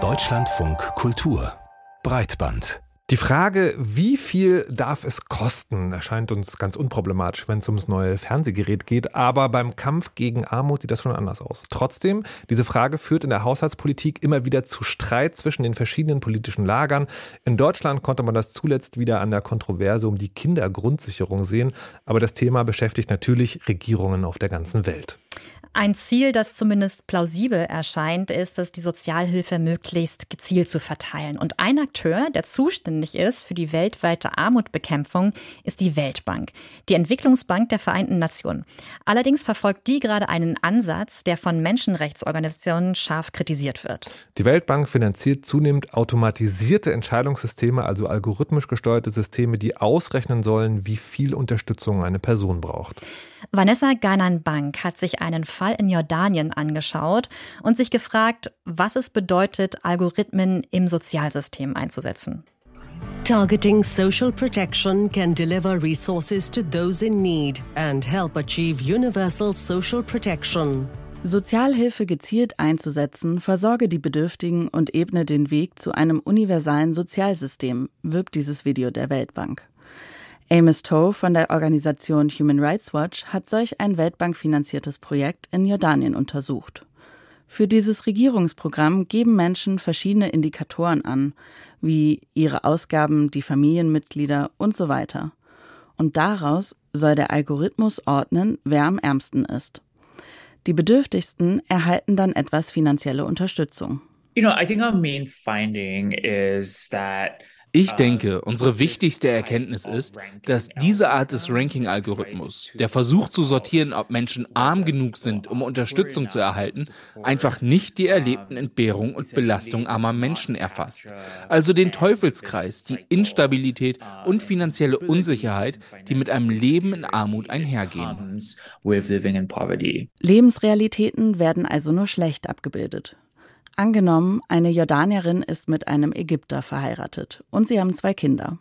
Deutschlandfunk Kultur Breitband die Frage, wie viel darf es kosten, erscheint uns ganz unproblematisch, wenn es ums neue Fernsehgerät geht. Aber beim Kampf gegen Armut sieht das schon anders aus. Trotzdem, diese Frage führt in der Haushaltspolitik immer wieder zu Streit zwischen den verschiedenen politischen Lagern. In Deutschland konnte man das zuletzt wieder an der Kontroverse um die Kindergrundsicherung sehen. Aber das Thema beschäftigt natürlich Regierungen auf der ganzen Welt. Ein Ziel, das zumindest plausibel erscheint, ist es, die Sozialhilfe möglichst gezielt zu verteilen. Und ein Akteur, der zuständig ist für die weltweite Armutbekämpfung, ist die Weltbank, die Entwicklungsbank der Vereinten Nationen. Allerdings verfolgt die gerade einen Ansatz, der von Menschenrechtsorganisationen scharf kritisiert wird. Die Weltbank finanziert zunehmend automatisierte Entscheidungssysteme, also algorithmisch gesteuerte Systeme, die ausrechnen sollen, wie viel Unterstützung eine Person braucht. Vanessa Gainan-Bank hat sich einen Fall in Jordanien angeschaut und sich gefragt, was es bedeutet, Algorithmen im Sozialsystem einzusetzen. Targeting social protection can deliver resources to those in need and help achieve universal social protection. Sozialhilfe gezielt einzusetzen, versorge die Bedürftigen und ebne den Weg zu einem universalen Sozialsystem, wirbt dieses Video der Weltbank. Amos Toe von der Organisation Human Rights Watch hat solch ein weltbankfinanziertes Projekt in Jordanien untersucht. Für dieses Regierungsprogramm geben Menschen verschiedene Indikatoren an, wie ihre Ausgaben, die Familienmitglieder und so weiter. Und daraus soll der Algorithmus ordnen, wer am ärmsten ist. Die Bedürftigsten erhalten dann etwas finanzielle Unterstützung. You know, I think our main finding is that ich denke, unsere wichtigste Erkenntnis ist, dass diese Art des Ranking-Algorithmus, der Versuch zu sortieren, ob Menschen arm genug sind, um Unterstützung zu erhalten, einfach nicht die erlebten Entbehrungen und Belastungen armer Menschen erfasst. Also den Teufelskreis, die Instabilität und finanzielle Unsicherheit, die mit einem Leben in Armut einhergehen. Lebensrealitäten werden also nur schlecht abgebildet. Angenommen, eine Jordanierin ist mit einem Ägypter verheiratet und sie haben zwei Kinder.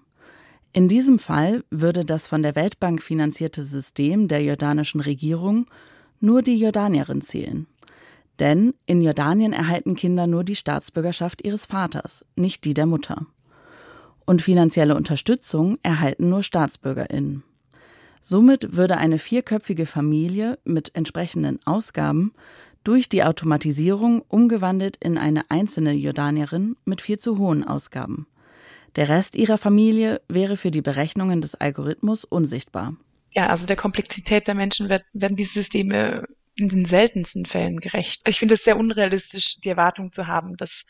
In diesem Fall würde das von der Weltbank finanzierte System der jordanischen Regierung nur die Jordanierin zählen. Denn in Jordanien erhalten Kinder nur die Staatsbürgerschaft ihres Vaters, nicht die der Mutter. Und finanzielle Unterstützung erhalten nur Staatsbürgerinnen. Somit würde eine vierköpfige Familie mit entsprechenden Ausgaben durch die Automatisierung umgewandelt in eine einzelne Jordanierin mit viel zu hohen Ausgaben. Der Rest ihrer Familie wäre für die Berechnungen des Algorithmus unsichtbar. Ja, also der Komplexität der Menschen werden diese Systeme in den seltensten Fällen gerecht. Ich finde es sehr unrealistisch, die Erwartung zu haben, dass,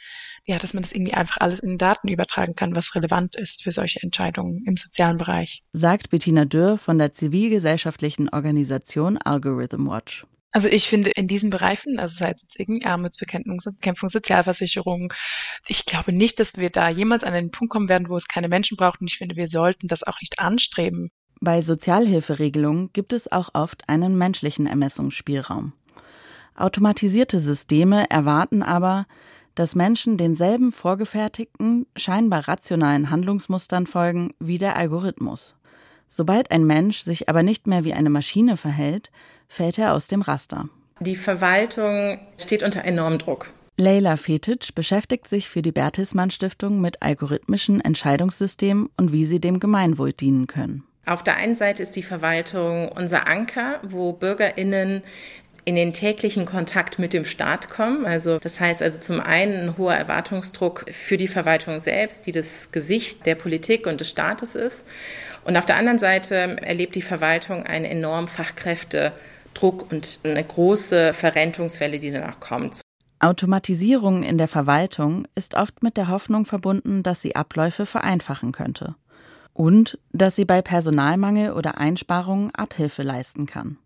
ja, dass man das irgendwie einfach alles in Daten übertragen kann, was relevant ist für solche Entscheidungen im sozialen Bereich. Sagt Bettina Dürr von der zivilgesellschaftlichen Organisation Algorithm Watch. Also ich finde in diesen Bereichen, also sei es jetzt irgendwie Armutsbekämpfung, Bekämpfung Sozialversicherung, ich glaube nicht, dass wir da jemals an einen Punkt kommen werden, wo es keine Menschen braucht. Und ich finde, wir sollten das auch nicht anstreben. Bei Sozialhilferegelungen gibt es auch oft einen menschlichen Ermessungsspielraum. Automatisierte Systeme erwarten aber, dass Menschen denselben vorgefertigten, scheinbar rationalen Handlungsmustern folgen wie der Algorithmus. Sobald ein Mensch sich aber nicht mehr wie eine Maschine verhält, fällt er aus dem Raster. Die Verwaltung steht unter enormem Druck. Leila Fetic beschäftigt sich für die Bertelsmann Stiftung mit algorithmischen Entscheidungssystemen und wie sie dem Gemeinwohl dienen können. Auf der einen Seite ist die Verwaltung unser Anker, wo Bürgerinnen in den täglichen Kontakt mit dem Staat kommen. Also das heißt also zum einen ein hoher Erwartungsdruck für die Verwaltung selbst, die das Gesicht der Politik und des Staates ist. Und auf der anderen Seite erlebt die Verwaltung einen enormen Fachkräftedruck und eine große Verrentungswelle, die danach kommt. Automatisierung in der Verwaltung ist oft mit der Hoffnung verbunden, dass sie Abläufe vereinfachen könnte und dass sie bei Personalmangel oder Einsparungen Abhilfe leisten kann.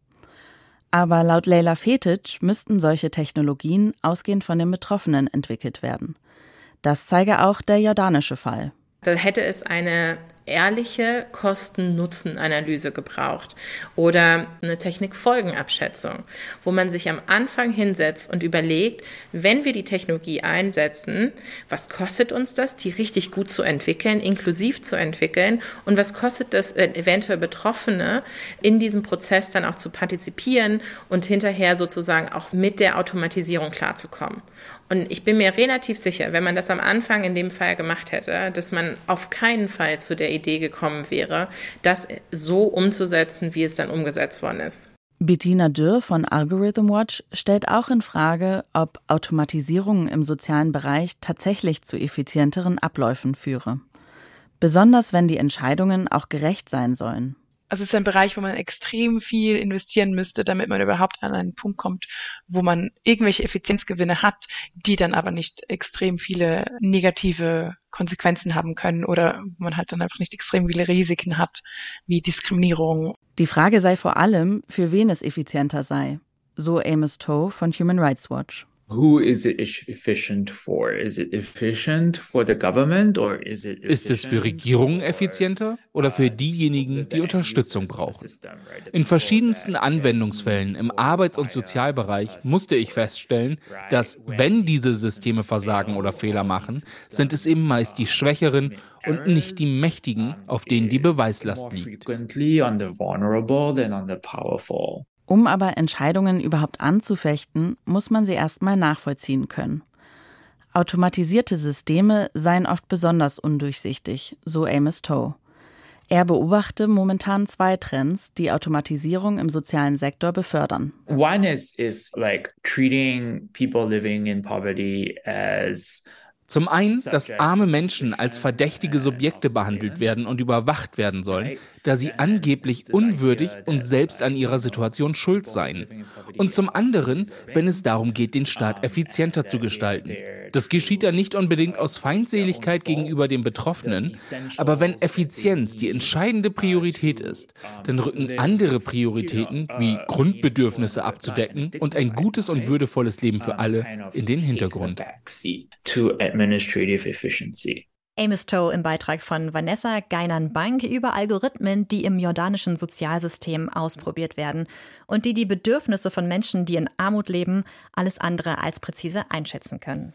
Aber laut Leila Fetic müssten solche Technologien ausgehend von den Betroffenen entwickelt werden. Das zeige auch der jordanische Fall. Da hätte es eine ehrliche Kosten-Nutzen-Analyse gebraucht oder eine Technikfolgenabschätzung, wo man sich am Anfang hinsetzt und überlegt, wenn wir die Technologie einsetzen, was kostet uns das, die richtig gut zu entwickeln, inklusiv zu entwickeln und was kostet es äh, eventuell Betroffene in diesem Prozess dann auch zu partizipieren und hinterher sozusagen auch mit der Automatisierung klarzukommen. Und ich bin mir relativ sicher, wenn man das am Anfang in dem Fall gemacht hätte, dass man auf keinen Fall zu der Idee gekommen wäre, das so umzusetzen, wie es dann umgesetzt worden ist. Bettina Dürr von Algorithm Watch stellt auch in Frage, ob Automatisierung im sozialen Bereich tatsächlich zu effizienteren Abläufen führe. Besonders wenn die Entscheidungen auch gerecht sein sollen. Also es ist ein Bereich, wo man extrem viel investieren müsste, damit man überhaupt an einen Punkt kommt, wo man irgendwelche Effizienzgewinne hat, die dann aber nicht extrem viele negative Konsequenzen haben können oder man halt dann einfach nicht extrem viele Risiken hat, wie Diskriminierung. Die Frage sei vor allem, für wen es effizienter sei. So Amos Toe von Human Rights Watch who is it efficient for? Is it efficient for the government or is it Ist es für Regierungen effizienter oder für diejenigen, die Unterstützung brauchen? In verschiedensten Anwendungsfällen im Arbeits- und Sozialbereich musste ich feststellen, dass wenn diese Systeme versagen oder Fehler machen, sind es eben meist die Schwächeren und nicht die Mächtigen, auf denen die Beweislast liegt. Um aber Entscheidungen überhaupt anzufechten, muss man sie erstmal nachvollziehen können. Automatisierte Systeme seien oft besonders undurchsichtig, so Amos Toe. Er beobachte momentan zwei Trends, die Automatisierung im sozialen Sektor befördern. One is, is like treating people living in poverty as zum einen, dass arme Menschen als verdächtige Subjekte behandelt werden und überwacht werden sollen, da sie angeblich unwürdig und selbst an ihrer Situation schuld seien. Und zum anderen, wenn es darum geht, den Staat effizienter zu gestalten. Das geschieht dann nicht unbedingt aus Feindseligkeit gegenüber den Betroffenen, aber wenn Effizienz die entscheidende Priorität ist, dann rücken andere Prioritäten wie Grundbedürfnisse abzudecken und ein gutes und würdevolles Leben für alle in den Hintergrund administrative efficiency. Amos Toe im Beitrag von Vanessa Geinern-Bank über Algorithmen, die im jordanischen Sozialsystem ausprobiert werden und die die Bedürfnisse von Menschen, die in Armut leben, alles andere als präzise einschätzen können.